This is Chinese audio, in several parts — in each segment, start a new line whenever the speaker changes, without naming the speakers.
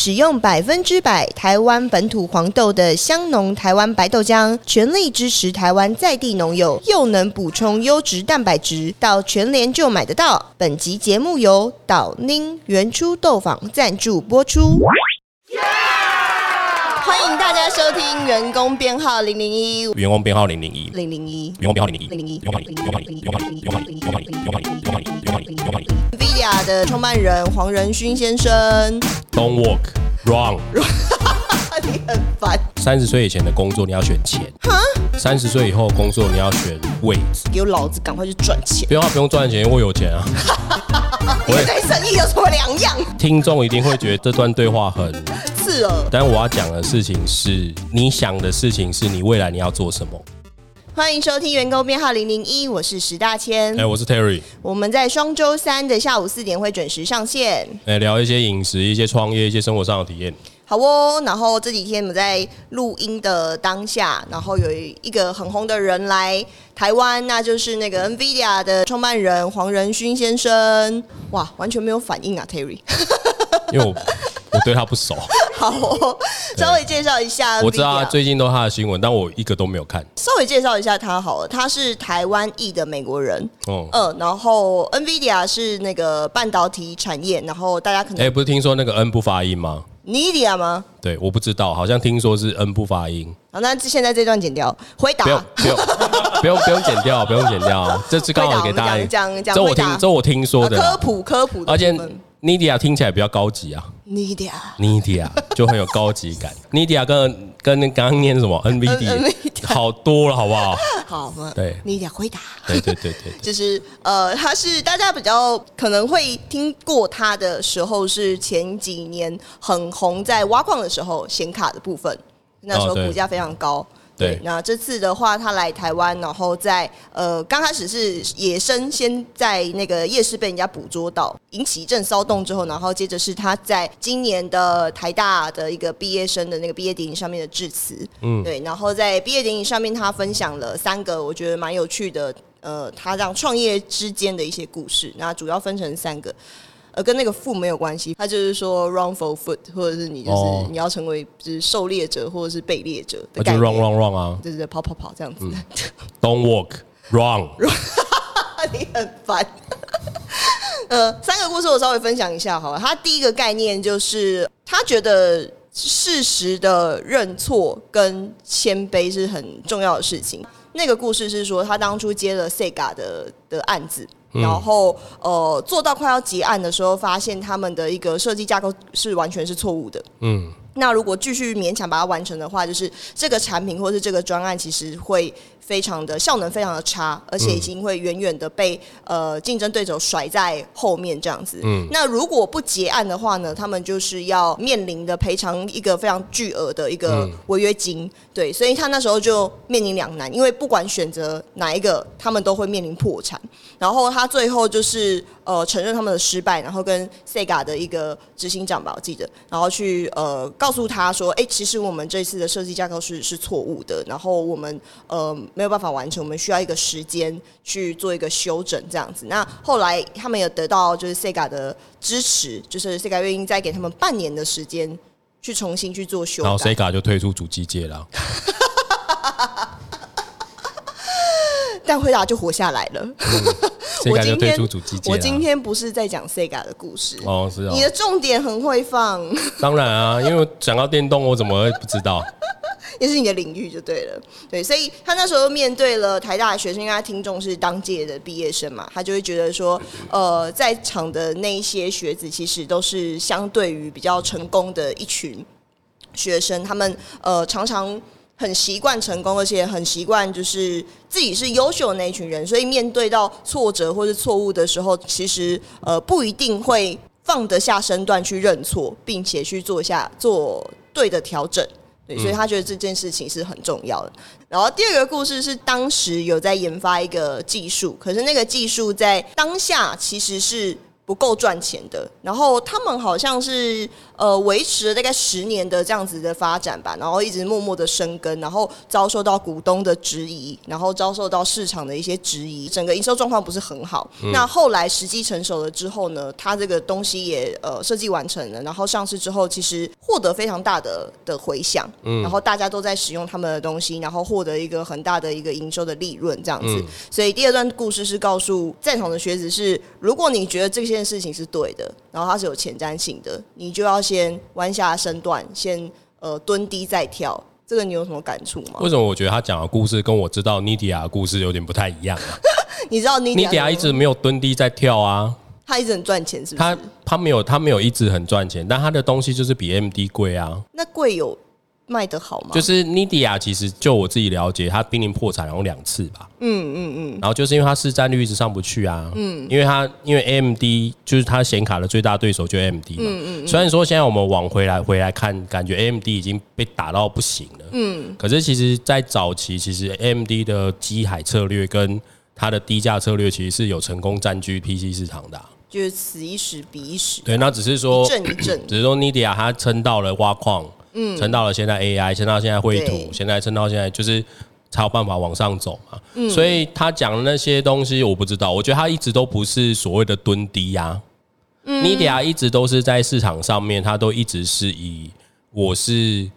使用百分之百台湾本土黄豆的香浓台湾白豆浆，全力支持台湾在地农友，又能补充优质蛋白质，到全联就买得到。本集节目由岛宁原初豆坊赞助播出。欢迎大家收听员工编号零零一。
员工编号零零一。
零零一。
员工编号零零一。
零零一。
员工编号零零一。员工编号零零一。员工编号零一。
VIA 的创办人黄仁勋先生。
Don't walk, run.
你很烦。
三十岁以前的工作，你要选钱。三十岁以后工作，你要选位置。
给老子赶快去赚钱！
不用、不用赚钱，因为我有钱啊。我
跟生意有什么两样？
听众一定会觉得这段对话很但我要讲的事情是，你想的事情是你未来你要做什么。
欢迎收听员工编号零零一，我是石大千。
哎、我是 Terry，
我们在双周三的下午四点会准时上线。
哎、聊一些饮食、一些创业、一些生活上的体验。
好哦，然后这几天我们在录音的当下，然后有一个很红的人来台湾，那就是那个 NVIDIA 的创办人黄仁勋先生。哇，完全没有反应啊，Terry。
因为我我对他不熟，
好哦，稍微介绍一下。
我知道他最近都他的新闻，但我一个都没有看。
稍微介绍一下他好了，他是台湾裔的美国人，
哦、
嗯，然后 NVIDIA 是那个半导体产业，然后大家可能
哎、
能
不是听说那个 N 不发音吗
？NVIDIA 吗？
对，我不知道，好像听说是 N 不发音。
好，那现在这段剪掉，回答
不用不用不用不用剪掉，不用剪掉，这次刚好给大家
回答我们讲讲
这我听这我听说
呃
的啦
科，普科普的
而且 Nidia 听起来比较高级啊 NVIDIA，Nidia 就很有高级感。Nidia 跟跟那刚刚念什么 NVD 好多了，好不好？
好吗？
对
，NVIDIA 回答。
对对对对，
就是呃，他是大家比较可能会听过他的时候，是前几年很红，在挖矿的时候显卡的部分，那时候股价非常高。
对。
那这次的话，他来台湾，然后在呃刚开始是野生，先在那个夜市被人家捕捉到，引起一阵骚动之后，然后接着是他在今年的台大的一个毕业生的那个毕业典礼上面的致辞，
嗯，
对，然后在毕业典礼上面，他分享了三个我觉得蛮有趣的，呃，他让创业之间的一些故事。那主要分成三个，呃，跟那个富没有关系，他就是说 run for foot，或者是你就是、
哦
你要成为就是狩猎者或者是被猎者的概念
，run run run 啊
对对对，跑跑跑这样子。
Don't walk wrong。
你很烦。呃，三个故事我稍微分享一下好了。他第一个概念就是，他觉得事实的认错跟谦卑是很重要的事情。那个故事是说，他当初接了 Sega 的的案子，然后呃做到快要结案的时候，发现他们的一个设计架构是完全是错误的。
嗯，
那如果继续勉强把它完成的话，就是这个产品或是这个专案，其实会非常的效能非常的差，而且已经会远远的被呃竞争对手甩在后面这样子。嗯，那如果不结案的话呢，他们就是要面临的赔偿一个非常巨额的一个违约金。对，所以他那时候就面临两难，因为不管选择哪一个，他们都会面临破产。然后他最后就是呃承认他们的失败，然后跟 Sega 的一个执行长吧，我记得，然后去呃告诉他说，哎、其实我们这次的设计架构是是错误的，然后我们呃没有办法完成，我们需要一个时间去做一个修整这样子。那后来他们有得到就是 Sega 的支持，就是 Sega 愿意再给他们半年的时间去重新去做修
然后。Sega 就退出主机界了。
但回答就活下来了。我今天。我今天不是在讲 Sega 的故事。
哦是哦
你，的重点很会放，
当然啊，因为我讲到电动，我怎么会不知道？
也是你的领域就对了。对，所以他那时候面对了台大的学生，因为他听众是当届的毕业生嘛，他就会觉得说，呃，在场的那一些学子其实都是相对于比较成功的一群学生，他们呃常常。很习惯成功，而且很习惯就是自己是优秀的那一群人，所以面对到挫折或是错误的时候，其实呃不一定会放得下身段去认错，并且去做下做对的调整。对，所以他觉得这件事情是很重要的。然后第二个故事是当时有在研发一个技术，可是那个技术在当下其实是不够赚钱的，然后他们好像是呃维持了大概十年的这样子的发展吧，然后一直默默的生根，然后遭受到股东的质疑，然后遭受到市场的一些质疑，整个营收状况不是很好。那后来时机成熟了之后呢，它这个东西也呃设计完成了，然后上市之后，其实获得非常大的的回响，嗯然后大家都在使用他们的东西，然后获得一个很大的一个营收的利润这样子。所以第二段故事是告诉在场的学子是，如果你觉得这件事情是对的，然后它是有前瞻性的，你就要先弯下身段，先呃蹲低再跳。这个你有什么感触吗？
为什么我觉得他讲的故事跟我知道尼迪亚的故事有点不太一样啊？
你知道尼迪
亚一直没有蹲低在跳啊，
他一直很赚钱，是不是？
他他没有他没有一直很赚钱，但他的东西就是比 M D 贵啊。
那贵有？卖得好吗？
就是 Nidia，其实就我自己了解，它濒临破产然后两次吧。嗯嗯嗯。然后就是因为它市占率一直上不去啊。嗯。因为它因为 AMD 就是它显卡的最大对手就 AMD 嘛。嗯嗯。虽然说现在我们往回来回来看，感觉 AMD 已经被打到不行了。嗯。可是其实，在早期，其实 AMD 的机海策略跟它的低价策略，其实是有成功占据 PC 市场的。
就是此一时彼一时。
对，那只是说
一阵一阵，
只是说 Nidia 它撑到了挖矿。嗯，撑到了现在 AI，撑到现在绘图，现在撑到现在就是才有办法往上走嘛。嗯，所以他讲的那些东西我不知道，我觉得他一直都不是所谓的蹲低呀。嗯，Nvidia 一直都是在市场上面，他都一直是以我是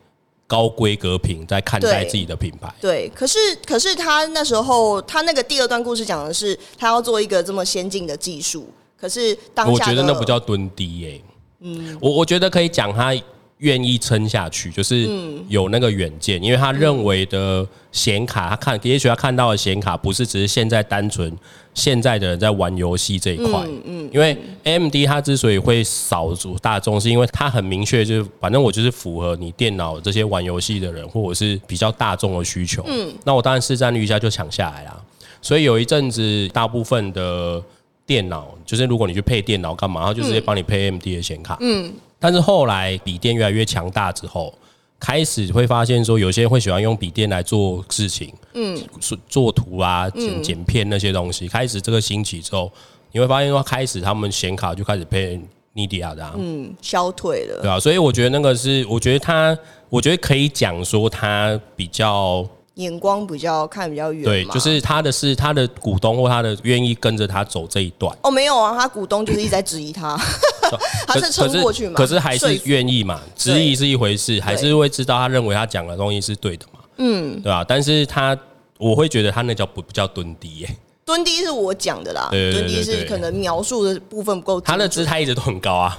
高规格品在看待自己的品牌。
对，可是可是他那时候他那个第二段故事讲的是他要做一个这么先进的技术，可是当
我觉得那不叫蹲低耶。嗯，我我觉得可以讲他。愿意撑下去，就是有那个远见，因为他认为的显卡，他看也许他看到的显卡不是只是现在单纯现在的人在玩游戏这一块，嗯，因为 AMD 它之所以会扫足大众，是因为它很明确，就是反正我就是符合你电脑这些玩游戏的人，或者是比较大众的需求，嗯，那我当然市占率一下就抢下来啦，所以有一阵子大部分的电脑，就是如果你去配电脑干嘛，他就直接帮你配 AMD 的显卡，嗯。但是后来笔电越来越强大之后，开始会发现说，有些人会喜欢用笔电来做事情，嗯，做做图啊、剪剪片那些东西。开始这个兴起之后，你会发现说，开始他们显卡就开始配 Nvidia 的，
嗯，消退了，
对啊，所以我觉得那个是，我觉得他，我觉得可以讲说他比较。
眼光比较看比较远，
对，就是他的是他的股东或他的愿意跟着他走这一段。
哦，没有啊，他股东就是一直在质疑他，他是撑过去嘛？
可是还是愿意嘛？质疑是一回事，还是会知道他认为他讲的东西是对的嘛？嗯，对吧？但是他我会觉得他那叫不不叫蹲低耶？
蹲低是我讲的啦，蹲低是可能描述的部分不够。
他的姿态一直都很高啊，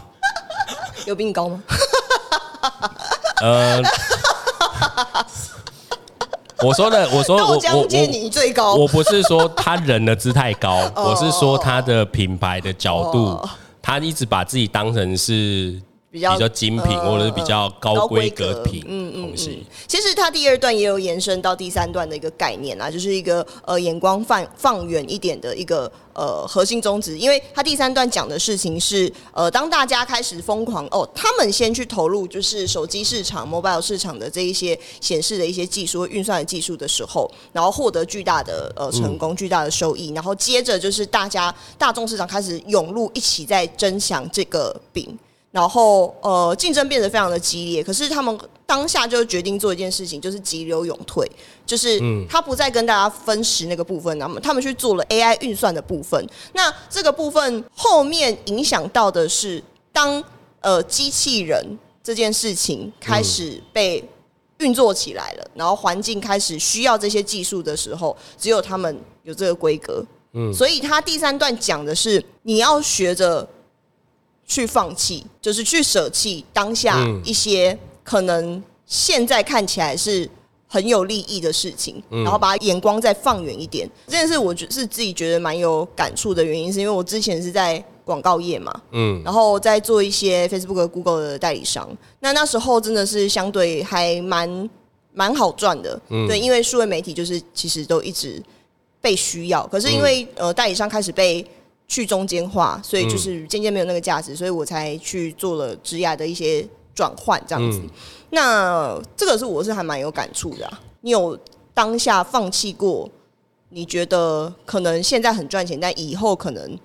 有比你高吗？
呃。我说的，我说我我
我
我不是说他人的姿态高，我是说他的品牌的角度，他一直把自己当成是。比较精品或者是比较高规格品东西。
其实它第二段也有延伸到第三段的一个概念啊，就是一个呃眼光放放远一点的一个呃核心宗旨。因为它第三段讲的事情是呃，当大家开始疯狂哦，他们先去投入就是手机市场、mobile 市场的这一些显示的一些技术、运算的技术的时候，然后获得巨大的呃成功、巨大的收益，然后接着就是大家大众市场开始涌入，一起在争抢这个饼。然后，呃，竞争变得非常的激烈。可是他们当下就决定做一件事情，就是急流勇退，就是他不再跟大家分食那个部分，那么他们去做了 AI 运算的部分。那这个部分后面影响到的是，当呃机器人这件事情开始被运作起来了，然后环境开始需要这些技术的时候，只有他们有这个规格。嗯，所以他第三段讲的是，你要学着。去放弃，就是去舍弃当下一些可能现在看起来是很有利益的事情，然后把眼光再放远一点。这件事我觉是自己觉得蛮有感触的原因，是因为我之前是在广告业嘛，嗯，然后在做一些 Facebook、Google 的代理商。那那时候真的是相对还蛮蛮好赚的，对，因为数位媒体就是其实都一直被需要，可是因为呃代理商开始被。去中间化，所以就是渐渐没有那个价值，所以我才去做了职涯的一些转换，这样子。那这个是我是还蛮有感触的。啊你有当下放弃过？你觉得可能现在很赚钱，但以后可能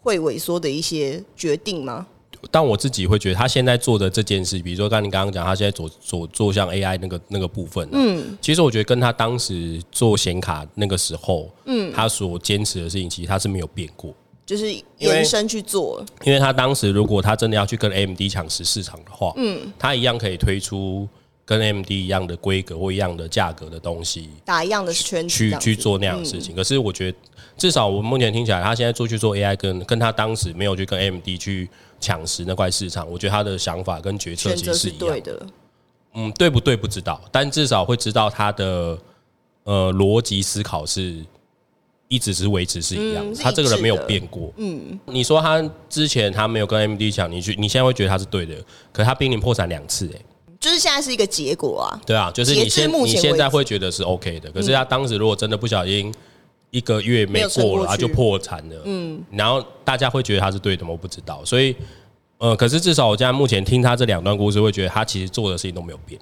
会萎缩的一些决定吗？
但我自己会觉得，他现在做的这件事，比如说刚你刚刚讲，他现在做做做像 AI 那个那个部分，嗯，其实我觉得跟他当时做显卡那个时候，嗯，他所坚持的事情，其实他是没有变过，
就是延伸去做。
因为他当时如果他真的要去跟 AMD 抢食市场的话，嗯，他一样可以推出跟 AMD 一样的规格或一样的价格的东西，
打一样的圈
去去做那样的事情。可是我觉得，至少我目前听起来，他现在做去做 AI，跟跟他当时没有去跟 AMD 去。抢食那块市场，我觉得他的想法跟决策其实是一样
的。
嗯，对不对？不知道，但至少会知道他的呃逻辑思考是一直是维持是一样，他这个人没有变过。嗯，你说他之前他没有跟 MD 抢，你去你现在会觉得他是对的，可是他濒临破产两次，哎，
就是现在是一个结果啊。
对啊，就是你现你现在会觉得是 OK 的，可是他当时如果真的不小心。一个月没过了，他就破产了。嗯，然后大家会觉得他是对的吗？我不知道。所以，呃，可是至少我现在目前听他这两段故事，会觉得他其实做的事情都没有变，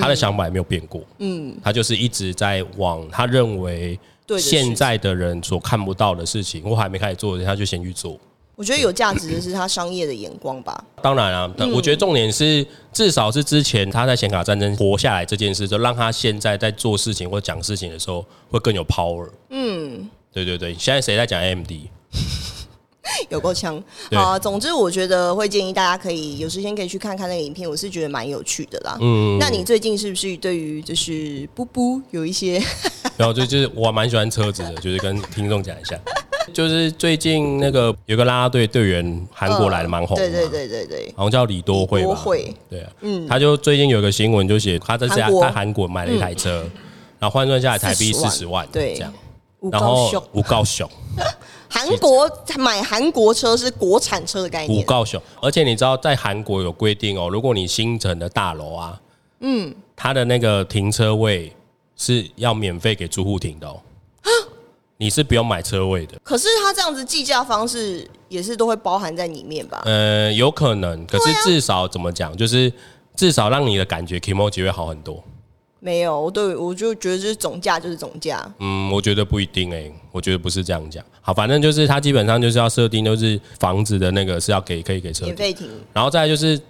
他的想法也没有变过。嗯，他就是一直在往他认为现在的人所看不到的事情，我还没开始做的，他就先去做。
我觉得有价值的是他商业的眼光吧。
当然啊，我觉得重点是至少是之前他在显卡战争活下来这件事，就让他现在在做事情或讲事情的时候会更有 power。嗯，对对对，现在谁在讲 AMD？
有够呛啊！总之，我觉得会建议大家可以有时间可以去看看那个影片，我是觉得蛮有趣的啦。嗯，那你最近是不是对于就是布布有一些？
然后就就是我蛮喜欢车子的，就是跟听众讲一下。就是最近那个有个啦啦队队员，韩国来的蛮红，
对对对对对，
好像叫李多惠吧，对啊，嗯，他就最近有个新闻，就写他在家在韩国买了一台车，然后换算下来台币四十万，对，这样，然后五高雄，
韩国买韩国车是国产车的概念，
五高雄，而且你知道在韩国有规定哦，如果你新城的大楼啊，嗯，它的那个停车位是要免费给住户停的哦。你是不用买车位的，
可是他这样子计价方式也是都会包含在里面吧？
呃，有可能，可是至少怎么讲，就是至少让你的感觉 k m o j i 会好很多。
没有，我对我就觉得就是总价就是总价。
嗯，我觉得不一定哎，我觉得不是这样讲。好，反正就是他基本上就是要设定，就是房子的那个是要给可以给车
免费停，
然后再就是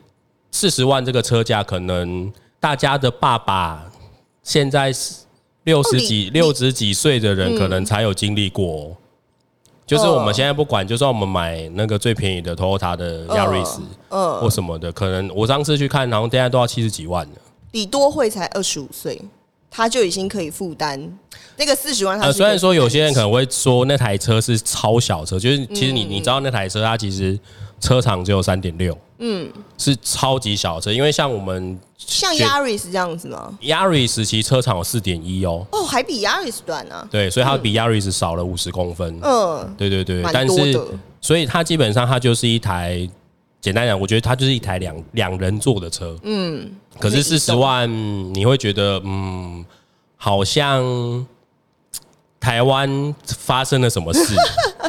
四十万这个车价，可能大家的爸爸现在是。六十几、六十几岁的人可能才有经历过，就是我们现在不管，就算我们买那个最便宜的 Toyota 的亚瑞斯，嗯，或什么的，可能我上次去看，然后现在都要七十几万了。
李多惠才二十五岁，他就已经可以负担那个四十万。呃，
虽然说有些人可能会说那台车是超小车，就是其实你你知道那台车它其实。车长只有三点六，嗯，是超级小车，因为像我们
像 Yaris 这样子吗
？Yaris 其实车长有四点一
哦，哦，还比 Yaris 短呢。
对，所以它比 Yaris 少了五十公分。嗯，对对对，但是所以它基本上它就是一台，简单讲，我觉得它就是一台两两人座的车。嗯，可是四十万你会觉得，嗯，好像台湾发生了什么事？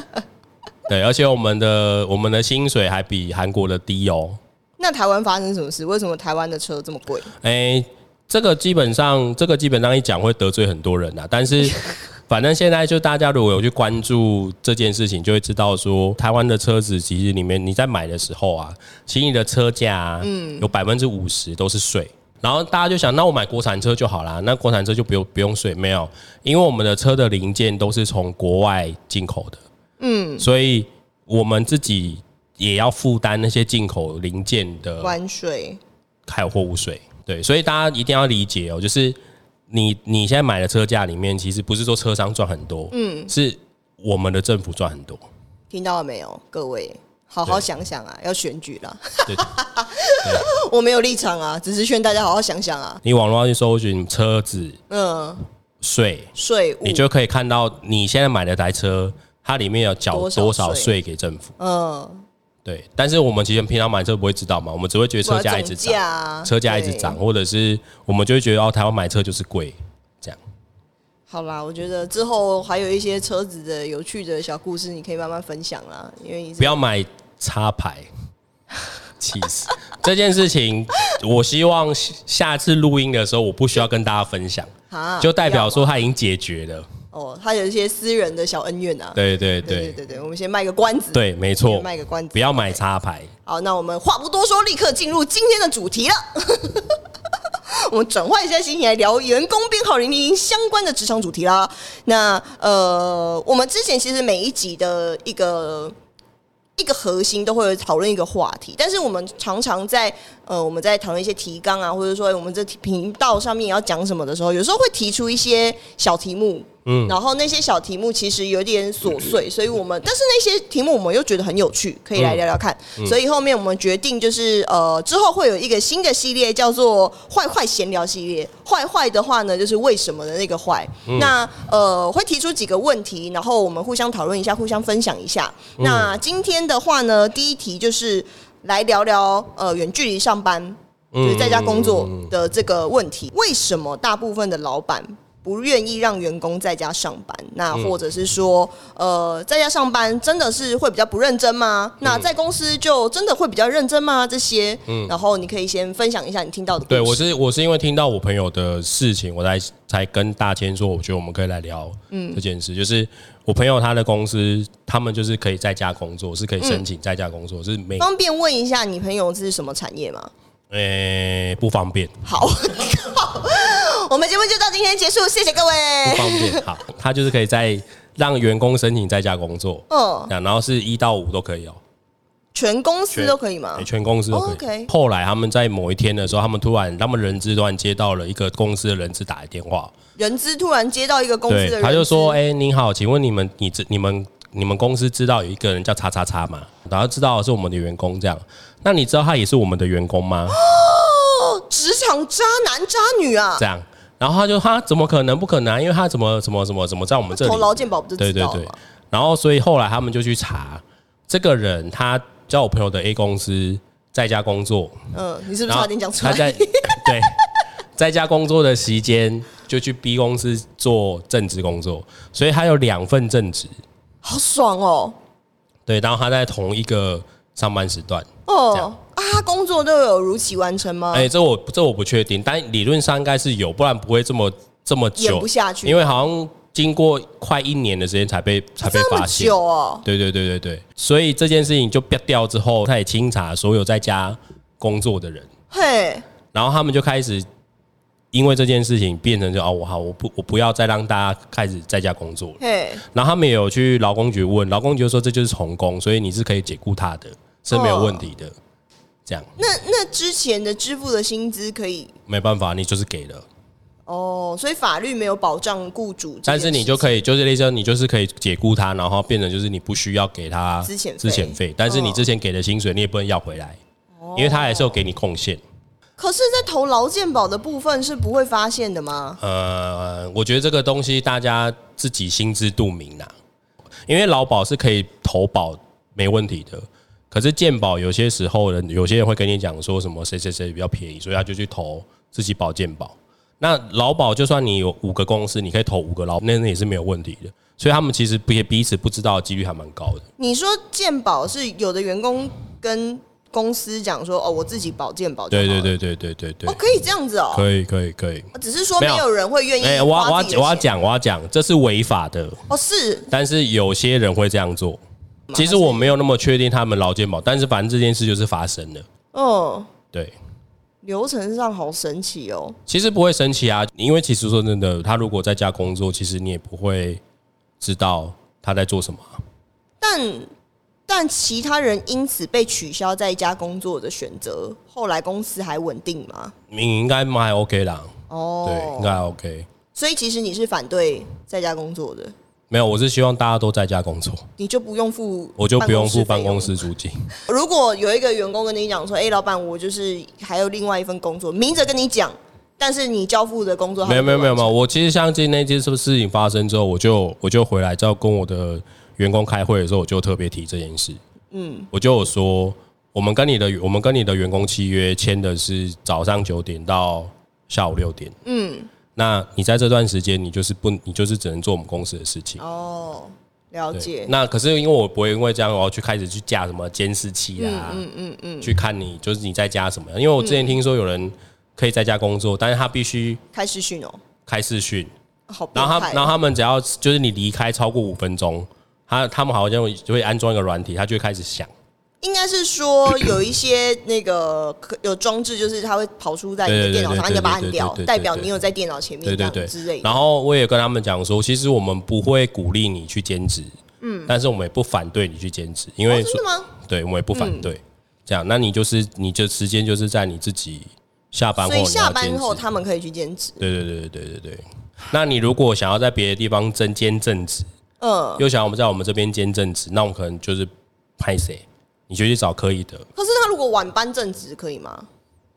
对，而且我们的我们的薪水还比韩国的低哦。
那台湾发生什么事？为什么台湾的车这么贵？
哎，这个基本上，这个基本上一讲会得罪很多人啊。但是，反正现在就大家如果有去关注这件事情，就会知道说，台湾的车子其实里面你在买的时候啊，其实你的车价嗯有百分之五十都是税。然后大家就想，那我买国产车就好啦，那国产车就不用不用税？没有，因为我们的车的零件都是从国外进口的。嗯，所以我们自己也要负担那些进口零件的
关税，
还有货物税。对，所以大家一定要理解哦，就是你你现在买的车价里面，其实不是说车商赚很多，嗯，是我们的政府赚很多。
听到了没有，各位，好好想想啊，要选举了。我没有立场啊，只是劝大家好好想想啊。
你网络上去搜寻车子，嗯，税
税，
你就可以看到你现在买的台车。它里面要缴多少税给政府？嗯，对。但是我们其实平常买车不会知道嘛，我们只会觉得车价一直涨，车价一直涨，或者是我们就会觉得哦，台湾买车就是贵，这样。
好啦，我觉得之后还有一些车子的有趣的小故事，你可以慢慢分享啦。因为
不要买插牌，气死！这件事情，我希望下次录音的时候，我不需要跟大家分享，就代表说他已经解决了。
哦，他有一些私人的小恩怨啊。
对对对
对对对，我们先卖个关子。
对，没错，
卖个关子，
不要买插牌。
好，那我们话不多说，立刻进入今天的主题了。我们转换一下心情来聊员工编号零零零相关的职场主题啦。那呃，我们之前其实每一集的一个。一个核心都会有讨论一个话题，但是我们常常在呃我们在讨论一些提纲啊，或者说我们这频道上面要讲什么的时候，有时候会提出一些小题目。嗯，然后那些小题目其实有点琐碎，所以我们但是那些题目我们又觉得很有趣，可以来聊聊看。所以后面我们决定就是呃之后会有一个新的系列，叫做“坏坏闲聊”系列。坏坏的话呢，就是为什么的那个坏。那呃会提出几个问题，然后我们互相讨论一下，互相分享一下。那今天的话呢，第一题就是来聊聊呃远距离上班，就是在家工作的这个问题。为什么大部分的老板？不愿意让员工在家上班，那或者是说，呃，在家上班真的是会比较不认真吗？那在公司就真的会比较认真吗？这些，嗯，然后你可以先分享一下你听到的。
对我是我是因为听到我朋友的事情，我才才跟大千说，我觉得我们可以来聊，嗯，这件事就是我朋友他的公司，他们就是可以在家工作，是可以申请在家工作，是没
方便问一下你朋友是什么产业吗？
诶，不方便。
好，我们节目就到今天结束，谢谢各位。
不方便。好，他就是可以在让员工申请在家工作，嗯，然后是一到五都可以哦。
全公司都可以吗？
全公司都可以。后来他们在某一天的时候，他们突然，他们人资突然接到了一个公司的人资打的电话。
人资突然接到一个公司的人，
他就说：“哎，您好，请问你们，你知你们你们公司知道有一个人叫叉叉叉吗？然后知道是我们的员工这样。”那你知道他也是我们的员工吗？
哦，职场渣男渣女啊！
这样，然后他就他怎么可能不可能？因为他怎么怎么怎么怎么在我们这里
投劳健保不是对对对，
然后所以后来他们就去查这个人，他叫我朋友的 A 公司在家工作。
嗯，你是不是差点讲出来？
他在 对在家工作的时间就去 B 公司做正职工作，所以他有两份正职，
好爽哦！
对，然后他在同一个上班时段。哦
啊，工作都有如期完成吗？
哎，这我这我不确定，但理论上应该是有，不然不会这么这么久
不下去。
因为好像经过快一年的时间才被才被发现。
久哦。
对对对对对，所以这件事情就掉掉之后，他也清查所有在家工作的人。嘿。然后他们就开始因为这件事情变成就哦，我好，我不我不要再让大家开始在家工作了。嘿。然后他们也有去劳工局问，劳工局说这就是童工，所以你是可以解雇他的。是没有问题的，这样。
那那之前的支付的薪资可以？
没办法，你就是给了。
哦，所以法律没有保障雇主，
但是你就可以，就是那时候你就是可以解雇他，然后变成就是你不需要给他
资遣
资遣费，但是你之前给的薪水你也不能要回来，因为他还是有给你贡献。
可是，在投劳健保的部分是不会发现的吗？
呃，我觉得这个东西大家自己心知肚明啦，因为劳保是可以投保没问题的。可是健保有些时候人有些人会跟你讲说什么谁谁谁比较便宜，所以他就去投自己保健保。那劳保就算你有五个公司，你可以投五个劳，那那也是没有问题的。所以他们其实也彼此不知道的几率还蛮高的。
你说健保是有的员工跟公司讲说哦，我自己保健保，
对对对对对对对，
哦可以这样子哦，
可以可以可以，
只是说没有人会愿意。哎，
我我我要讲我要讲，这是违法的
哦是，
但是有些人会这样做。其实我没有那么确定他们劳健保，但是反正这件事就是发生了。嗯，对，
流程上好神奇哦。
其实不会神奇啊，因为其实说真的，他如果在家工作，其实你也不会知道他在做什么。
但但其他人因此被取消在家工作的选择，后来公司还稳定吗？
你应该还 OK 啦。哦，对，应该 OK。
所以其实你是反对在家工作的。
没有，我是希望大家都在家工作，
你就不用付，
我就不用付办公室租金。
如果有一个员工跟你讲说：“哎，老板，我就是还有另外一份工作，明着跟你讲，但是你交付的工作
没有没有没有没有。”我其实相信那件事事情发生之后，我就我就回来，之后跟我的员工开会的时候，我就特别提这件事。嗯，我就有说，我们跟你的我们跟你的员工契约签的是早上九点到下午六点。嗯。那你在这段时间，你就是不，你就是只能做我们公司的事情。哦，
了解。
那可是因为我不会因为这样，我要去开始去架什么监视器啊，嗯嗯嗯，去看你就是你在家什么样。因为我之前听说有人可以在家工作，但是他必须
开视讯哦，
开视讯，
好变
然后他，然后他们只要就是你离开超过五分钟，他他们好像就会安装一个软体，他就会开始响。
应该是说有一些那个可有装置，就是它会跑出在你的电脑上，
对
你就把它按掉代表你有在电脑前面这样
对对对
之类的。
然后我也跟他们讲说，其实我们不会鼓励你去兼职，嗯，但是我们也不反对你去兼职，因为
哦真的吗？
对我们也不反对。这样，那你就是你就时间就是在你自己下班后
所以下班后他们可以去兼职。
对对对对对对对。那你如果想要在别的地方增兼正职，
嗯，
又想要我们在我们这边兼正职，那我们可能就是派谁，你就去找可以的。
可是他如果晚班正职可以吗？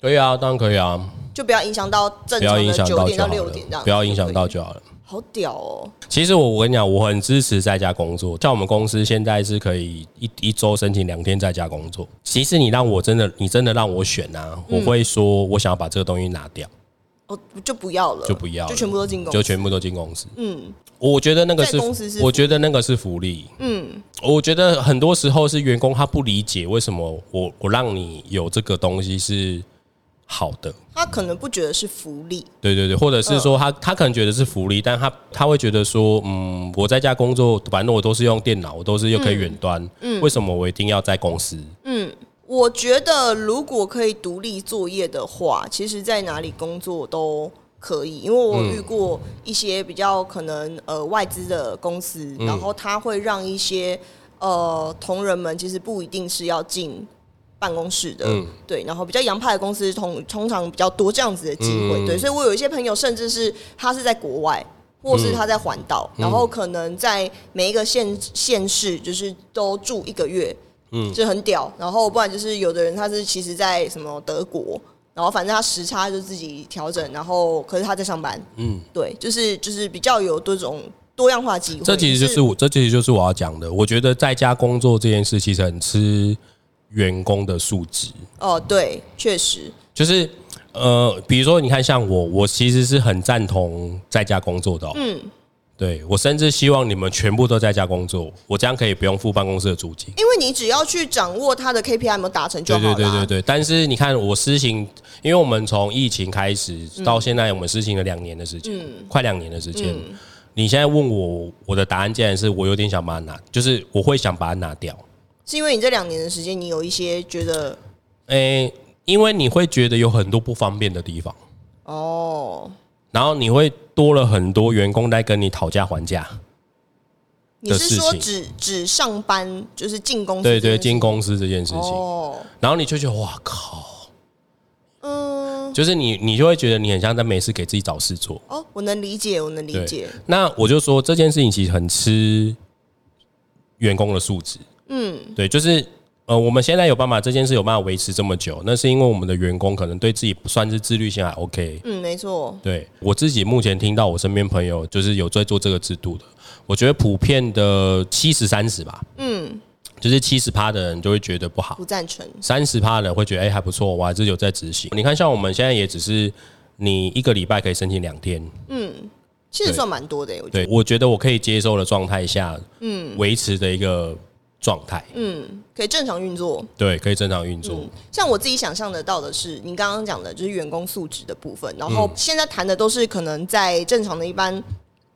可以啊，当然可以啊，
就不要影响到正
不要影
常的九点到六点这
了，
样，
不要影响到。就好了。
好屌哦！
其实我我跟你讲，我很支持在家工作。像我们公司现在是可以一一周申请两天在家工作。其实你让我真的，你真的让我选啊，我会说我想要把这个东西拿掉，
哦，就不要了，
就不要了，
就全部都进公司，
就全部都进公司。
嗯，
我觉得那个是我觉得那个是福利。
嗯，
我觉得很多时候是员工他不理解为什么我我让你有这个东西是好的。
他可能不觉得是福利，
对对对，或者是
嗯。
说他他可能觉得是福利，但他他会觉得说，嗯，我在家工作，反正我都是用电脑，我都是又可以远端，
嗯。
为什么我一定要在公司？
我觉得如果可以独立作业的话，其实在哪里工作都可以。因为我遇过一些比较可能呃外资的公司，然后他会让一些呃同仁们其实不一定是要进办公室的，
嗯
对。然后比较洋派的公司通通常比较多这样子的机会，
嗯
对。所以我有一些朋友甚至是他是在国外。或是他在环岛，然后可能在每一个县县市，就是都住一个月，就很屌。然后不然就是有的人他是其实在什么德国，然后反正他时差就自己调整，然后可是他在上班，嗯，对，就是就是比较有多种多样化机会。
这其实就是我，这其实就是我要讲的。我觉得在家工作这件事，其实很吃员工的素质。
哦，对，确实，
就是呃，比如说你看，像我，我其实是很赞同在家工作的、哦。
嗯，
对我甚至希望你们全部都在家工作，我这样可以不用付办公室的租金。
因为你只要去掌握他的 KPI 有没有达成就
对
好了。
对对对对，但是你看我施行，因为我们从疫情开始到现在，我们施行了两年的时间，快两年的时间。你现在问我，我的答案竟然是我有点想把它拿，就是我会想把它拿掉。
是因为你这两年的时间，你有一些觉得
诶、因为你会觉得有很多不方便的地方，
哦，
然后你会多了很多员工在跟你讨价还价。
你是说只只上班就是进公司
对对，进公司这件事情，
哦，
然后你就觉得哇靠，
嗯，
就是你你就会觉得你很像在没事给自己找事做。
哦，我能理解，我能理解，
那我就说这件事情其实很吃员工的素质。
嗯，
对，就是呃，我们现在有办法这件事有办法维持这么久，那是因为我们的员工可能对自己不算是自律性还 OK。
嗯，没错，
对我自己目前听到我身边朋友就是有在做这个制度的，我觉得普遍的七十三十吧，
嗯，
就是七十趴的人就会觉得不好
不，赞成，
三十趴的人会觉得哎、还不错，我还是有在执行。你看，像我们现在也只是你一个礼拜可以申请两天，嗯
其实算蛮多的，
对我觉得我可以接受的状态下，嗯，维持的一个状态，
嗯，可以正常运作。
对，可以正常运作。
嗯，像我自己想象得到的是，您刚刚讲的就是员工素质的部分，然后现在谈的都是可能在正常的一般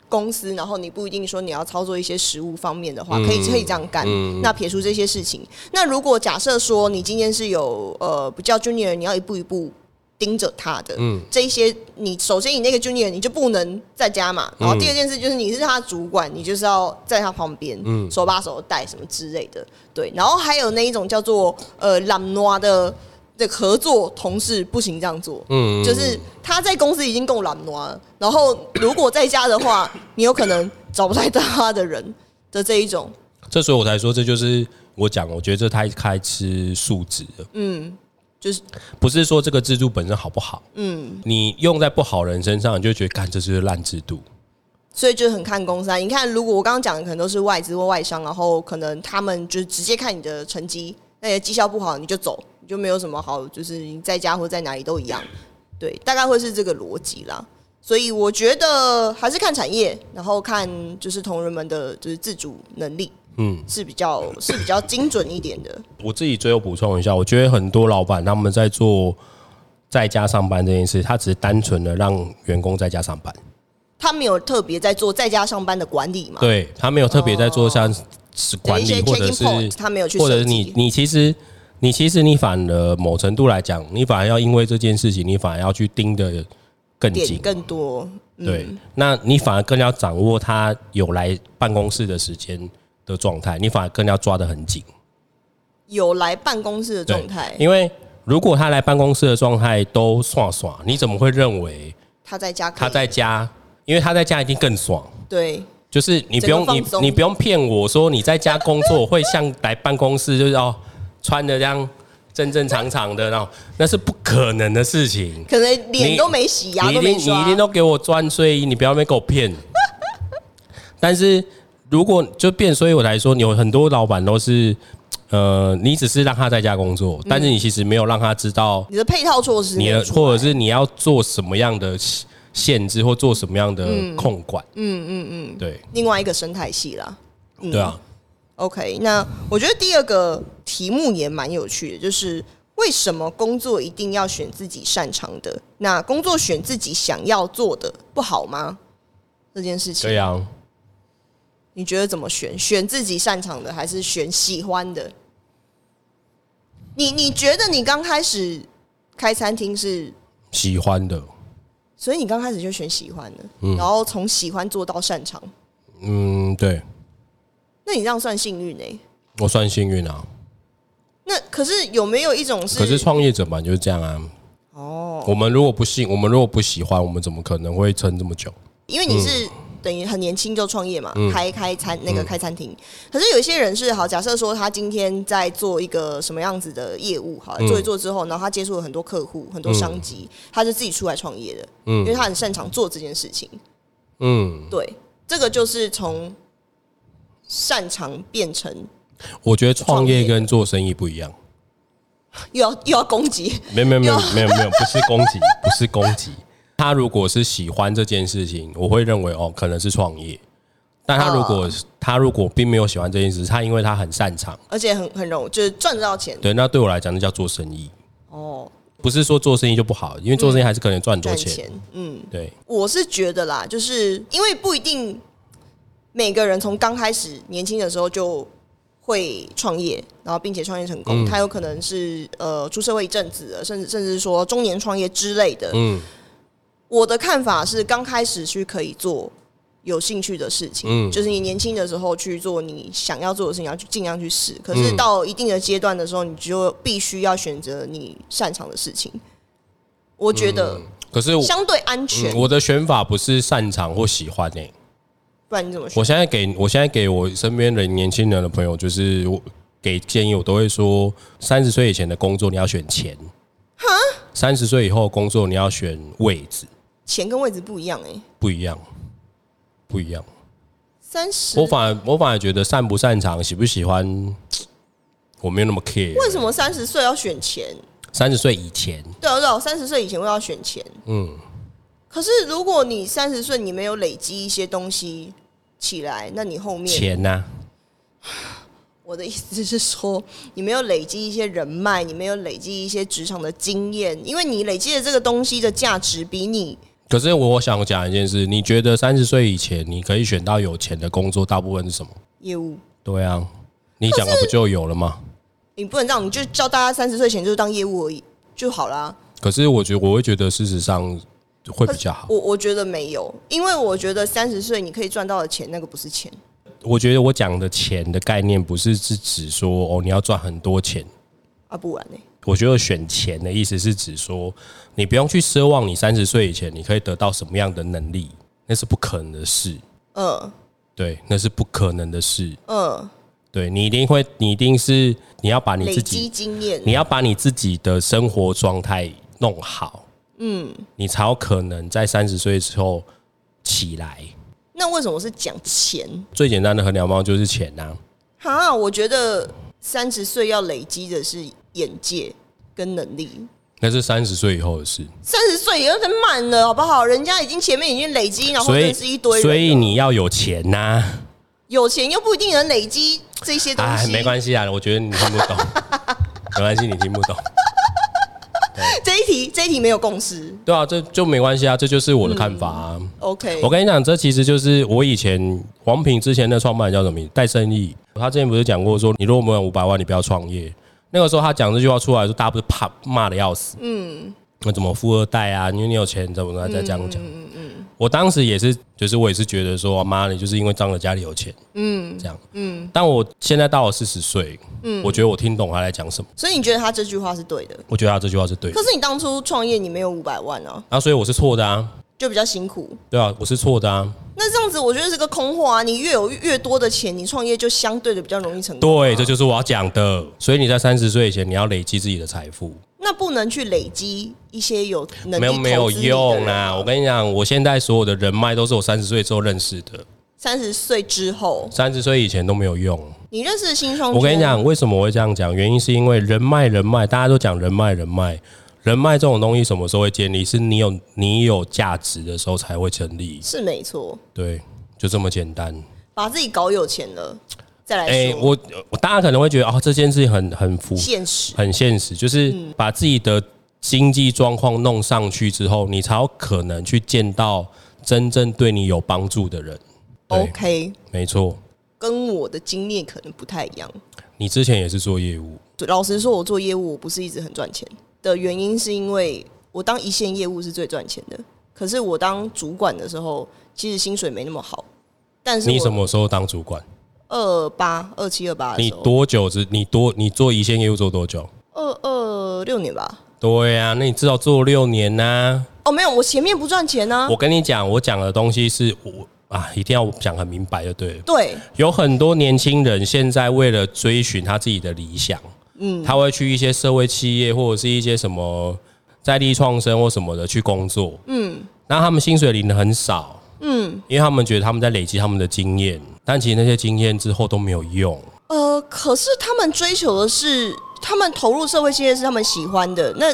公司，然后你不一定说你要操作一些实物方面的话，可以可以这样干。那撇除这些事情，那如果假设说你今天是有呃比较 junior，你要一步一步。盯着他的，嗯，这一些你首先你那个 junior 你就不能在家嘛，然后第二件事就是你是他的主管，你就是要在他旁边，嗯，手把手带什么之类的，对，然后还有那一种叫做呃懒惰的的合作同事不行这样做，
嗯，
就是他在公司已经够懒惰了，然后如果在家的话，你有可能找不太到他的人的这一种，
这所以我才说，这就是我讲，我觉得这太开吃素质了。
嗯，就是
不是说这个制度本身好不好，
嗯，
你用在不好人身上，你就觉得干这就是烂制度。
所以就很看公司啊。你看，如果我刚刚讲的可能都是外资或外商，然后可能他们就直接看你的成绩，那你的绩效不好你就走，你就没有什么好，就是你在家或在哪里都一样。对，大概会是这个逻辑啦。所以我觉得还是看产业，然后看就是同仁们的就是自主能力，
嗯，
是比较是比较精准一点的。
我自己最后补充一下，我觉得很多老板他们在做在家上班这件事，他只是单纯的让员工在家上班。
他他没有特别在做在家上班的管理嘛？
对他没有特别在做像是管理或者是
他没有去
或者你你其实你其实你反而某程度来讲，你反而要因为这件事情，你反而要去盯的更紧。
更多。嗯
对，那你反而更要掌握他有来办公室的时间的状态，你反而更要抓得很紧。
有来办公室的
对
状态，
因为如果他来办公室的状态都爽爽，你怎么会认为
他在家，
他在家？因为他在家一定更爽。
对
就是你不用你你不用骗我说你在家工作会像来办公室就是哦穿的这样正正常常的，然后那是不可能的事情。
可能脸都没洗，牙
你一定你
都没刷，
一定都给我穿睡衣，你不要被给我骗。但是如果就变，所以我来说，有很多老板都是，呃，你只是让他在家工作，但是你其实没有让他知道
你的配套措施
你的，或者是你要做什么样的限制，或做什么样的控管。嗯嗯嗯，对
另外一个生态系啦。
对啊，
OK，那我觉得第二个题目也蛮有趣的，就是为什么工作一定要选自己擅长的？那工作选自己想要做的不好吗？这件事情，
对啊。
你觉得怎么选？选自己擅长的，还是选喜欢的？你你觉得你刚开始开餐厅是，
喜欢的，
所以你刚开始就选喜欢的，然后从喜欢做到擅长，
嗯，对
那你这样算幸运呢、
我算幸运啊。
那可是有没有一种是？
可是创业者嘛就是这样啊。
哦，
我们如果不信，我们如果不喜欢，我们怎么可能会撑这么久？
因为你是等于很年轻就创业嘛，
嗯
开开餐那个开餐厅。可是有一些人是好，假设说他今天在做一个什么样子的业务，好
嗯
做一做之后，然后他接触了很多客户、很多商机，他就自己出来创业的，嗯因为他很擅长做这件事情。
嗯，
对，这个就是从擅长变成
我觉得创业跟做生意不一样。
又要又要攻击，
没有没有没有
有
没有没有，不是攻击，不是攻击。他如果是喜欢这件事情，我会认为哦，可能是创业。但他如果、他如果并没有喜欢这件事，他因为他很擅长，
而且很很容易就是赚得到钱
对，那对我来讲，那叫做生意。
哦，
不是说做生意就不好，因为做生意还是可能赚很多钱，
嗯。
对，
我是觉得啦，就是因为不一定每个人从刚开始年轻的时候就会创业，然后并且创业成功，
嗯
他有可能是呃出社会一阵子了，甚至甚至说中年创业之类的。
嗯
我的看法是，刚开始是可以做有兴趣的事情，
嗯
就是你年轻的时候去做你想要做的事情，要去尽量去试。可是
嗯
到一定的阶段的时候，你就必须要选择你擅长的事情。我觉得
可是我、
相对安全，
嗯我的选法不是擅长或喜欢诶、
不然你怎么选
我？现在给我现在给我身边的年轻人的朋友，就是我给建议，我都会说，三十岁以前的工作你要选钱，三十岁以后工作你要选位置，
钱跟位置不一样哎、
不一样，不一样。
三十
我反而我反而觉得擅不擅长、喜不喜欢，我没有那么 care。
为什么三十岁要选钱？
三十岁以前，
对啊对啊，三十岁以前我要选钱。
嗯，
可是如果你三十岁你没有累积一些东西起来，那你后面
钱呢、
我的意思是说，你没有累积一些人脉，你没有累积一些职场的经验，因为你累积的这个东西的价值比你
可是我想讲一件事，你觉得三十岁以前你可以选到有钱的工作，大部分是什么？
业务。
对啊，你讲的不就有了吗？
你不能这样，你就叫大家三十岁前就是当业务而已就好啦。
可是我觉得我会觉得事实上会比较好。
我我觉得没有，因为我觉得三十岁你可以赚到的钱，那个不是钱。
我觉得我讲的钱的概念不是是指说哦你要赚很多钱，
啊，不然呢？
我觉得选钱的意思是指说你不用去奢望你三十岁以前你可以得到什么样的能力，那是不可能的事。
嗯
对，那是不可能的事。
嗯，
对你一定会，你一定是你要把你自己，
经验。
你要把你自己的生活状态弄好，
嗯，
你才有可能在三十岁之后起来。
那为什么是讲钱？
最简单的衡量方就是钱呐、
哈，我觉得三十岁要累积的是眼界跟能力。
那是三十岁以后的事。
三十岁也有点慢了，好不好？人家已经前面已经累积，然后认识一堆
所以你要有钱呐、
有钱又不一定能累积这些东
哎，
西。
没关系啊，我觉得你听不懂，没关系，你听不懂。
这一题这一题没有共识。
对啊，这就没关系啊，这就是我的看法啊。
OK，
我跟你讲，这其实就是我以前黄品之前的创办人叫什么名字？戴胜义，他之前不是讲过说，你如果没有五百万，你不要创业。那个时候他讲这句话出来的时候，大家不是怕骂的要死，嗯，那怎么富二代啊？因为你有钱，怎么在这样讲？嗯嗯我当时也是，就是我也是觉得说，妈，你就是因为仗着家里有钱，嗯，这样，嗯。但我现在到了四十岁，嗯，我觉得我听懂他在讲什么，
所以你觉得他这句话是对的？
我觉得他这句话是对的
可，是你当初创业你没有五百万啊，
啊，所以我是错的啊，
就比较辛苦。
对啊，我是错的啊，
那这样子我觉得是个空话啊！你越有越多的钱，你创业就相对的比较容易成功啊、
对，这就是我要讲的。所以你在三十岁以前，你要累积自己的财富。
那不能去累积一些有能力
没有没有用啊！我跟你讲，我现在所有的人脉都是我三十岁之后认识的，
三十岁之后，
三十岁以前都没有用。
你认识的新创，
我跟你，讲，为什么我会这样讲？原因是因为人脉，人脉，大家都讲人脉，人脉，人脉这种东西什么时候会建立？是你有你有价值的时候才会成立。
是没错，
对，就这么简单。
把自己搞有钱了，再来说，
哎、我我大家可能会觉得哦，这件事情很很符
现实
很现实，就是把自己的经济状况弄上去之后，你才有可能去见到真正对你有帮助的人。
OK，
没错，
跟我的经验可能不太一样。
你之前也是做业务，
对，老实说，我做业务我不是一直很赚钱的原因，是因为我当一线业务是最赚钱的，可是我当主管的时候，其实薪水没那么好。但是
你什么时候当主管？
二八二七二八的
你
时候，
多久之？你多你做一线业务做多久？
二二六年吧。
对啊，那你至少做六年呐、
哦，没有，我前面不赚钱啊
我。跟你讲，我讲的东西是我啊，一定要讲很明白就对了。
对，
有很多年轻人现在为了追寻他自己的理想，嗯，他会去一些社会企业或者是一些什么在地创生或什么的去工作，嗯，那他们薪水领的很少，嗯，因为他们觉得他们在累积他们的经验，但其实那些经验之后都没有用。
呃，可是他们追求的是，他们投入社会经验是他们喜欢的，那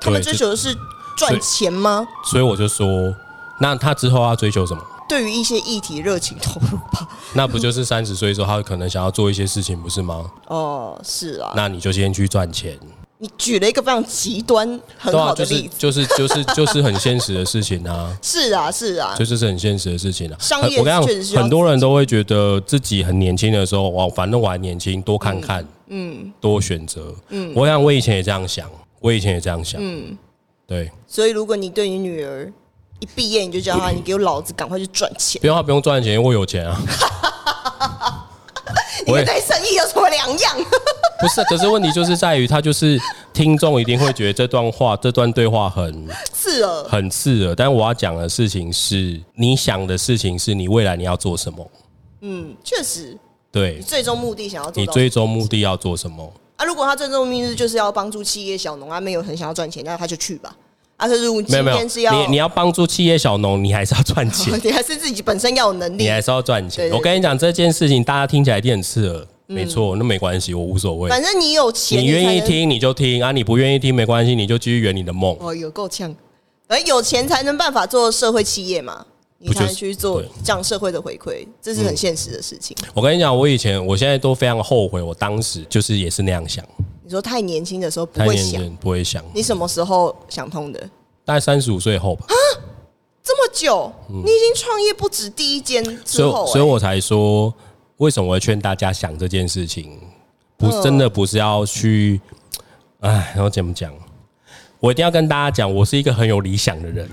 他们追求的是赚钱吗？
所以我就说，那他之后要追求什么？
对于一些议题热情投入吧。
那不就是三十岁之后，他可能想要做一些事情，不是吗？
哦，是啊，
那你就先去赚钱，
你举了一个非常极端很好的例子。
就是就是就是很现实的事情啊。
是啊，是啊，
就是是很现实的事情啊。
商业
很我跟你讲，
确实
很多人都会觉得自己很年轻的时候，哇，反正我还年轻，多看看，嗯，多选择，嗯。我想我以前也这样想，我以前也这样想，嗯，对，
所以如果你对你女儿一毕业你就叫她，你给我老子赶快去赚钱，
不用他不用赚钱，因为我有钱啊。
你跟对生意有什么两样？
不是，可是问题就是在于，他就是听众一定会觉得这段话、这段对话很
刺耳。
很刺耳。但我要讲的事情是，你想的事情是你未来你要做什么，
嗯，确实，
对
你最终目的想要做到
你最终目的要做什么。
啊，如果他最终目的就是要帮助企业小农，他没有很想要赚钱，那他就去吧。啊，可是如果今天是要
你你要帮助企业小农，你还是要赚钱。
你还是自己本身要有能力
你，还是要赚
对
钱。
对
我跟你讲这件事情，大家听起来一定很刺耳，没错，那没关系，我无所谓。
反正你有钱，
你愿意听你就听啊，你不愿意听没关系，你就继续圆你的梦。
哦，有够呛。而有钱才能办法做社会企业嘛，你才能去做
对
这样社会的回馈，这是很现实的事情。
我跟你讲，我以前，我现在都非常后悔，我当时就是也是那样想，
你说太年轻的时候不
太
会想，
年不会想，
你什么时候想通的？
大概三十五岁后吧，啊
这么久，你已经创业不止第一间之
所以所以我才说，为什么我会劝大家想这件事情，不
嗯
真的不是要去，哎，然后怎么讲？我一定要跟大家讲，我是一个很有理想的人。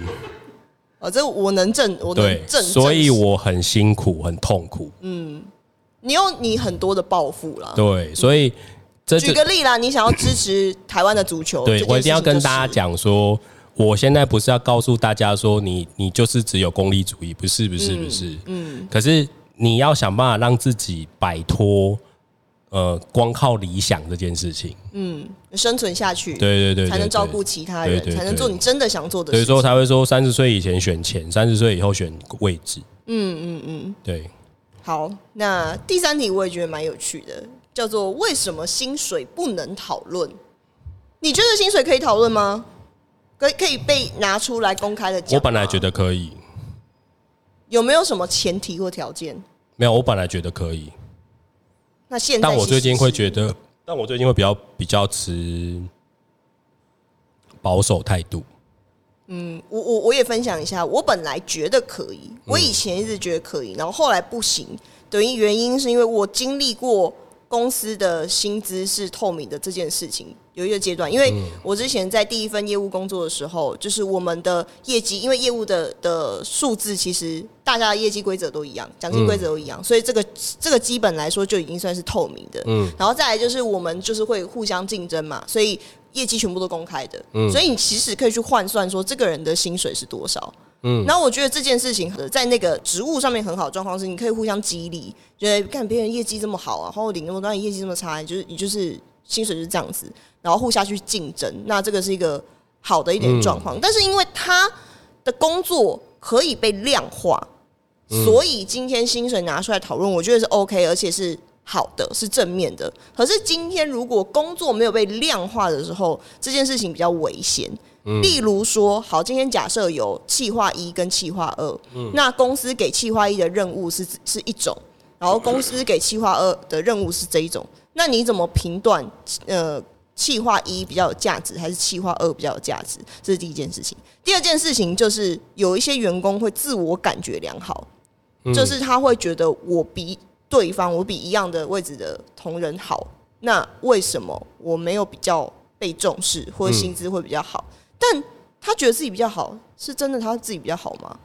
哦，这我能证，我能
对，
证，
所以我很辛苦，很痛苦。
嗯你有你很多的抱负啦。
对，所以这就
举个例啦，你想要支持台湾的足球，
对我一定要跟大家讲说，我现在不是要告诉大家说你你就是只有功利主义，不是不是不是，嗯，可是你要想办法让自己摆脱呃光靠理想这件事情，嗯
生存下去，
对对对对
才能照顾其他人，
对对
才能做你真的想做的事情。
所以说才会说三十岁以前选钱，三十岁以后选位置，嗯嗯嗯，对。
好，那第三题我也觉得蛮有趣的，叫做为什么薪水不能讨论？你觉得薪水可以讨论吗？可以可以被拿出来公开的讲？
我本来觉得可以，
有没有什么前提或条件？
没有，我本来觉得可以，
那现在
但我最近会觉
得，
但我最近会比较比较持保守态度。
嗯我我我也分享一下，我本来觉得可以，我以前一直觉得可以，然后后来不行。等于原因是因为我经历过公司的薪资是透明的这件事情，有一个阶段，因为我之前在第一份业务工作的时候，就是我们的业绩，因为业务的的数字其实大家的业绩规则都一样，奖金规则都一样，所以这个这个基本来说就已经算是透明的。嗯，然后再来就是我们就是会互相竞争嘛，所以业绩全部都公开的，嗯。所以你其实可以去换算说这个人的薪水是多少。嗯，然后我觉得这件事情在那个职务上面很好的状况是，你可以互相激励，觉得看别人业绩这么好啊，然后领那么多，业绩这么差，就是你就是薪水是这样子，然后互相去竞争，那这个是一个好的一点状况。但是因为他的工作可以被量化，所以今天薪水拿出来讨论，我觉得是 OK，而且是好的，是正面的。可是今天如果工作没有被量化的时候，这件事情比较危险。例如说，好，今天假设有企划一跟企划二，那公司给企划一的任务是是一种，然后公司给企划二的任务是这一种，那你怎么评断？呃，企划一比较有价值，还是企划二比较有价值？这是第一件事情。第二件事情就是有一些员工会自我感觉良好，就是他会觉得我比对方，我比一样的位置的同仁好，那为什么我没有比较被重视，或者薪资会比较好？但他觉得自己比较好，是真的他自己比较好吗？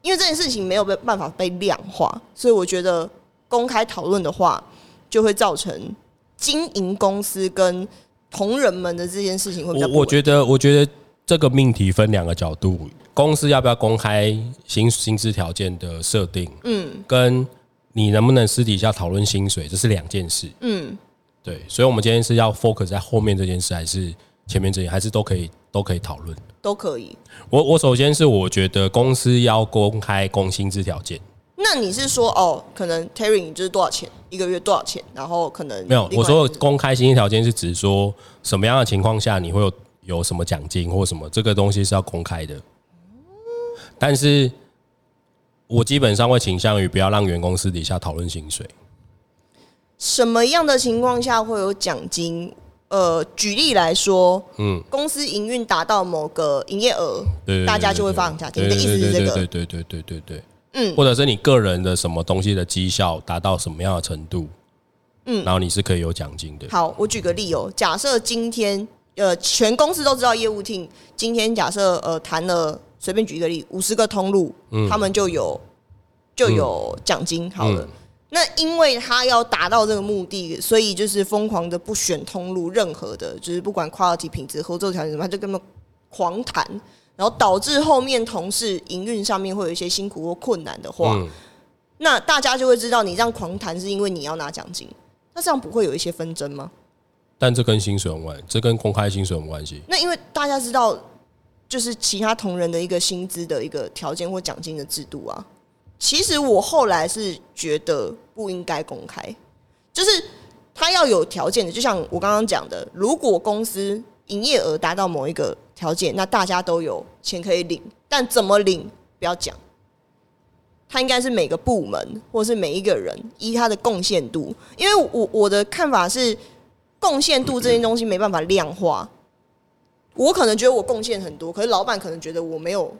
因为这件事情没有被办法被量化，所以我觉得公开讨论的话，就会造成经营公司跟同仁们的这件事情会比较。
我我觉得，我觉得这个命题分两个角度：公司要不要公开薪薪资条件的设定？嗯，跟你能不能私底下讨论薪水，这是两件事。嗯，对，所以我们今天是要 focus 在后面这件事，还是前面这件，还是都可以？都可以讨论，
都可以。
我我首先是我觉得公司要公开公薪资条件。
那你是说哦，可能 Terry 你就是多少钱一个月多少钱，然后可能
没有。我说公开薪资条件是指说什么样的情况下你会有有什么奖金或什么，这个东西是要公开的。但是我基本上会倾向于不要让员工私底下讨论薪水。
什么样的情况下会有奖金？呃，举例来说，嗯，公司营运达到某个营业额，对，大家就会发奖金。你的意思是这个？
对对对对对对，嗯，或者是你个人的什么东西的绩效达到什么样的程度，嗯，然后你是可以有奖金的。
好，我举个例哦，假设今天呃，全公司都知道业务厅今天假设呃谈了，随便举一个例，五十个通路，嗯，他们就有就有奖金。好了。那因为他要达到这个目的，所以就是疯狂的不选通路，任何的，就是不管 quality 品质、合作条件什么，他就根本狂谈，然后导致后面同事营运上面会有一些辛苦或困难的话，那大家就会知道你这样狂谈是因为你要拿奖金，那这样不会有一些纷争吗？
但这跟薪水有关，这跟公开薪水有关系。
那因为大家知道，就是其他同仁的一个薪资的一个条件或奖金的制度啊。其实我后来是觉得不应该公开，就是他要有条件的，就像我刚刚讲的，如果公司营业额达到某一个条件，那大家都有钱可以领，但怎么领不要讲，他应该是每个部门或是每一个人依他的贡献度，因为我我的看法是贡献度这件东西没办法量化，我可能觉得我贡献很多，可是老板可能觉得我没有。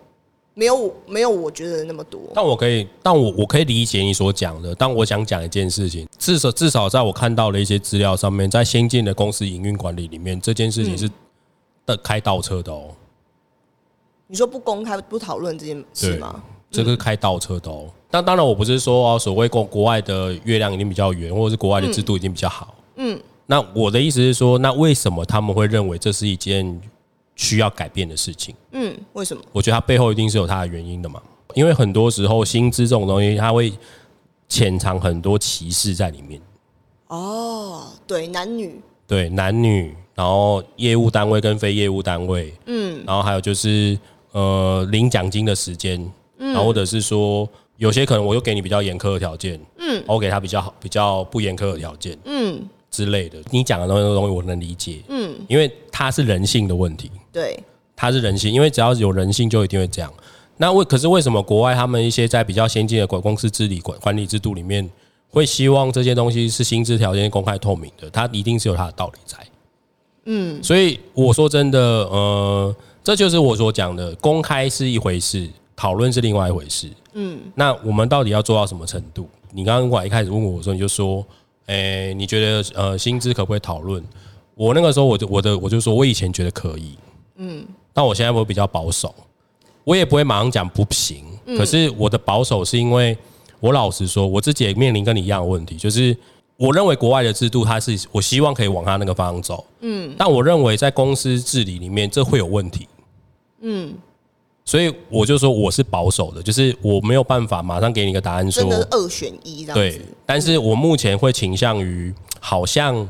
没有没有，我觉得那么多。
但我可以，但我我可以理解你所讲的。但我想讲一件事情，至少至少在我看到的一些资料上面，在先进的公司营运管理里面，这件事情是的开倒车的哦。
你说不公开不讨论这件事吗？
这个开倒车的哦。但当然，我不是说所谓国国外的月亮一定比较圆，或者是国外的制度一定比较好。嗯。那我的意思是说，那为什么他们会认为这是一件？需要改变的事情。
嗯，为什么？
我觉得它背后一定是有它的原因的嘛。因为很多时候薪资这种东西，它会潜藏很多歧视在里面。
哦，对，男女，
对男女，然后业务单位跟非业务单位，嗯，然后还有就是呃领奖金的时间，嗯然后或者是说有些可能我又给你比较严苛的条件，嗯，我给他比较好比较不严苛的条件，嗯。之类的，你讲的东西东西我能理解，嗯，因为它是人性的问题，
对，
它是人性，因为只要有人性，就一定会这样。那为可是为什么国外他们一些在比较先进的管公司治理管管理制度里面，会希望这些东西是薪资条件公开透明的？它一定是有它的道理在。嗯，所以我说真的，呃，这就是我所讲的，公开是一回事，讨论是另外一回事。嗯，那我们到底要做到什么程度？你刚刚我一开始问我说，你就说，诶，你觉得呃薪资可不可以讨论？我那个时候我就我的我就说我以前觉得可以，嗯，但我现在我比较保守，我也不会马上讲不行。可是我的保守是因为我老实说，我自己也面临跟你一样的问题，就是我认为国外的制度，它是我希望可以往他那个方向走，嗯，但我认为在公司治理里面这会有问题，嗯。所以我就说我是保守的，就是我没有办法马上给你一个答案，说
二选一这样
对，但是我目前会倾向于，好像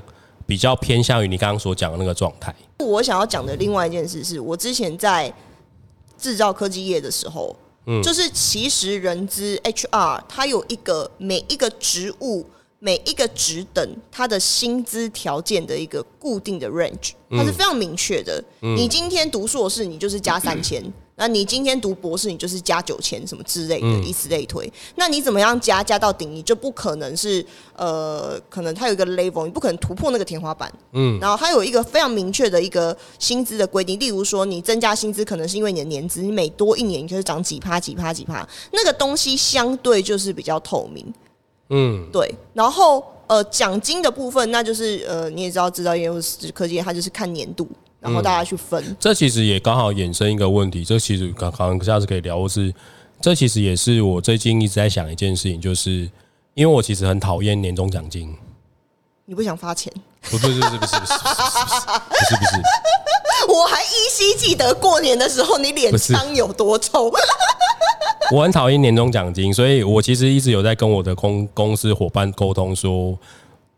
比较偏向于你刚刚所讲的那个状态。
我想要讲的另外一件事是，我之前在制造科技业的时候，嗯，就是其实人资 HR 它有一个每一个职务每一个职等它的薪资条件的一个固定的 range，它是非常明确的。你今天读硕士，你就是加三 千。那你今天读博士，你就是加九千什么之类的，以此类推。那你怎么样加加到顶，你就不可能是呃，可能它有一个 level，你不可能突破那个天花板。嗯。然后它有一个非常明确的一个薪资的规定，例如说你增加薪资，可能是因为你的年资，你每多一年你就是涨几趴几趴几趴，那个东西相对就是比较透明。嗯。对。然后呃，奖金的部分，那就是呃，你也知道，制造业或是科技业，它就是看年度。然后大家去分，
这其实也刚好衍生一个问题。这其实刚刚下次可以聊，是这其实也是我最近一直在想一件事情，就是因为我其实很讨厌年终奖金。
你不想发钱？
不不不不不不不不是不是。
我还依稀记得过年的时候你脸上有多臭。
我很讨厌年终奖金，所以我其实一直有在跟我的公公司伙伴沟通，说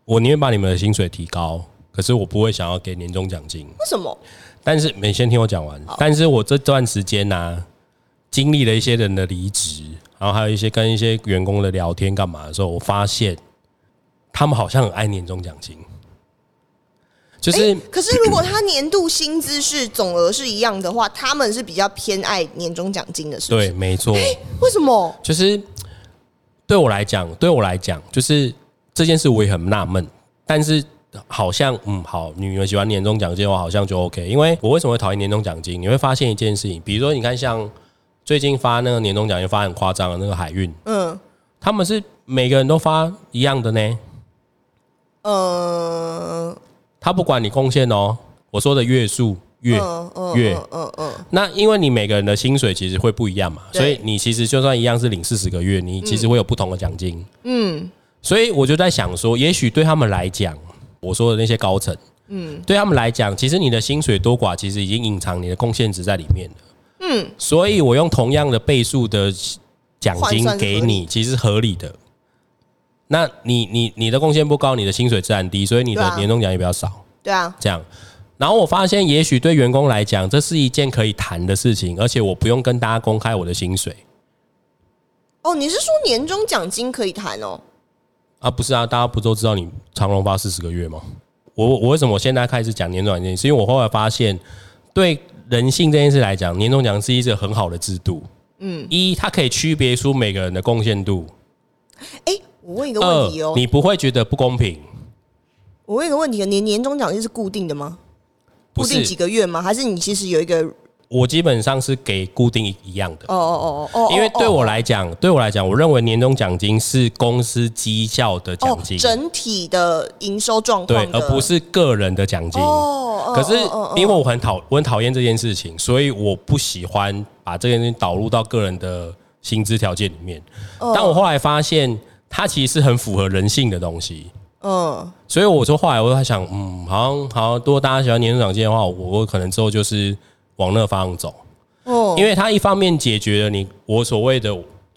我宁愿把你们的薪水提高。可是我不会想要给年终奖金，
为什么？
但是你先听我讲完。但是我这段时间呢，经历了一些人的离职，然后还有一些跟一些员工的聊天干嘛的时候，我发现他们好像很爱年终奖金。就是，
可是如果他年度薪资是总额是一样的话，他们是比较偏爱年终奖金的，是
对，没错。
为什么？
就是对我来讲，对我来讲，就是这件事我也很纳闷，但是。好像嗯好，女儿喜欢年终奖金的话，好像就 OK。因为我为什么会讨厌年终奖金？你会发现一件事情，比如说你看像最近发那个年终奖金发很夸张的那个海运，嗯，他们是每个人都发一样的呢。呃，他不管你贡献哦，我说的月数月月，嗯嗯，那因为你每个人的薪水其实会不一样嘛，所以你其实就算一样是领四十个月，你其实会有不同的奖金。嗯，所以我就在想说，也许对他们来讲。我说的那些高层，嗯，对他们来讲，其实你的薪水多寡，其实已经隐藏你的贡献值在里面了，嗯，所以我用同样的倍数的奖金给你，其实合理的。那你你你的贡献不高，你的薪水自然低，所以你的年终奖也比较少，
对啊，
这样。然后我发现，也许对员工来讲，这是一件可以谈的事情，而且我不用跟大家公开我的薪水。
哦，你是说年终奖金可以谈哦？
啊，不是啊，大家不都知道你长隆发四十个月吗？我我为什么我现在开始讲年终奖金？是因为我后来发现，对人性这件事来讲，年终奖是一个很好的制度。嗯，一它可以区别出每个人的贡献度。
哎，我问一个问题哦，
你不会觉得不公平？
我问一个问题，年年终奖金是固定的吗？固定几个月吗？还是你其实有一个？
我基本上是给固定一样的哦哦哦哦，因为对我来讲，对我来讲，我认为年终奖金是公司绩效的奖金，
整体的营收状况，
对，而不是个人的奖金。哦，可是因为我很讨我很讨厌这件事情，所以我不喜欢把这件事情导入到个人的薪资条件里面。但我后来发现，它其实是很符合人性的东西。嗯，所以我说后来我在想，嗯，好像好像如果大家喜欢年终奖金的话，我我可能之后就是。往那个方向走，哦，因为它一方面解决了你我所谓的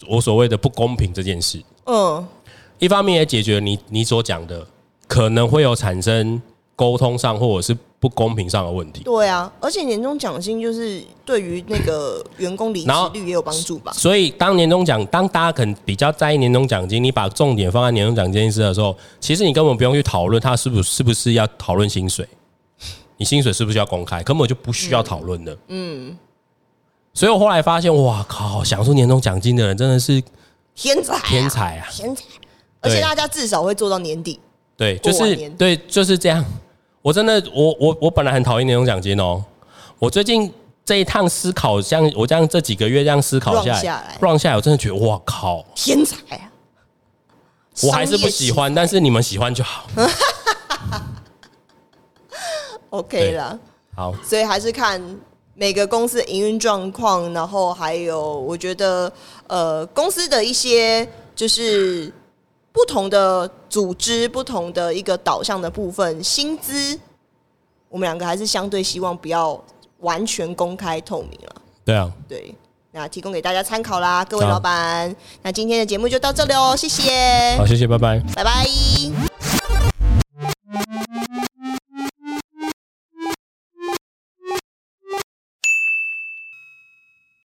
我所谓的不公平这件事，嗯，一方面也解决了你你所讲的可能会有产生沟通上或者是不公平上的问题。
对啊，而且年终奖金就是对于那个员工离职率也有帮助吧。
所以当年终奖当大家可能比较在意年终奖金，你把重点放在年终奖金这件事的时候，其实你根本不用去讨论他是不是是不是要讨论薪水。你薪水是不是要公开？根本就不需要讨论的。嗯，所以我后来发现，哇靠！享受年终奖金的人真的是
天才，
天才啊，
天才！而且大家至少会做到年底。
对，就是对，就是这样。我真的，我我我本来很讨厌年终奖金哦，我最近这一趟思考，像我这样这几个月这样思考下来
来
，run 下来，我真的觉得哇靠，
天才啊！
我还是不喜欢，但是你们喜欢就好。
OK 了。
好，
所以还是看每个公司的营运状况，然后还有我觉得呃公司的一些就是不同的组织、不同的一个导向的部分，薪资我们两个还是相对希望不要完全公开透明了。
对啊，
对，那提供给大家参考啦，各位老板。那今天的节目就到这里哦，谢谢
好，，谢谢，拜拜。
拜拜。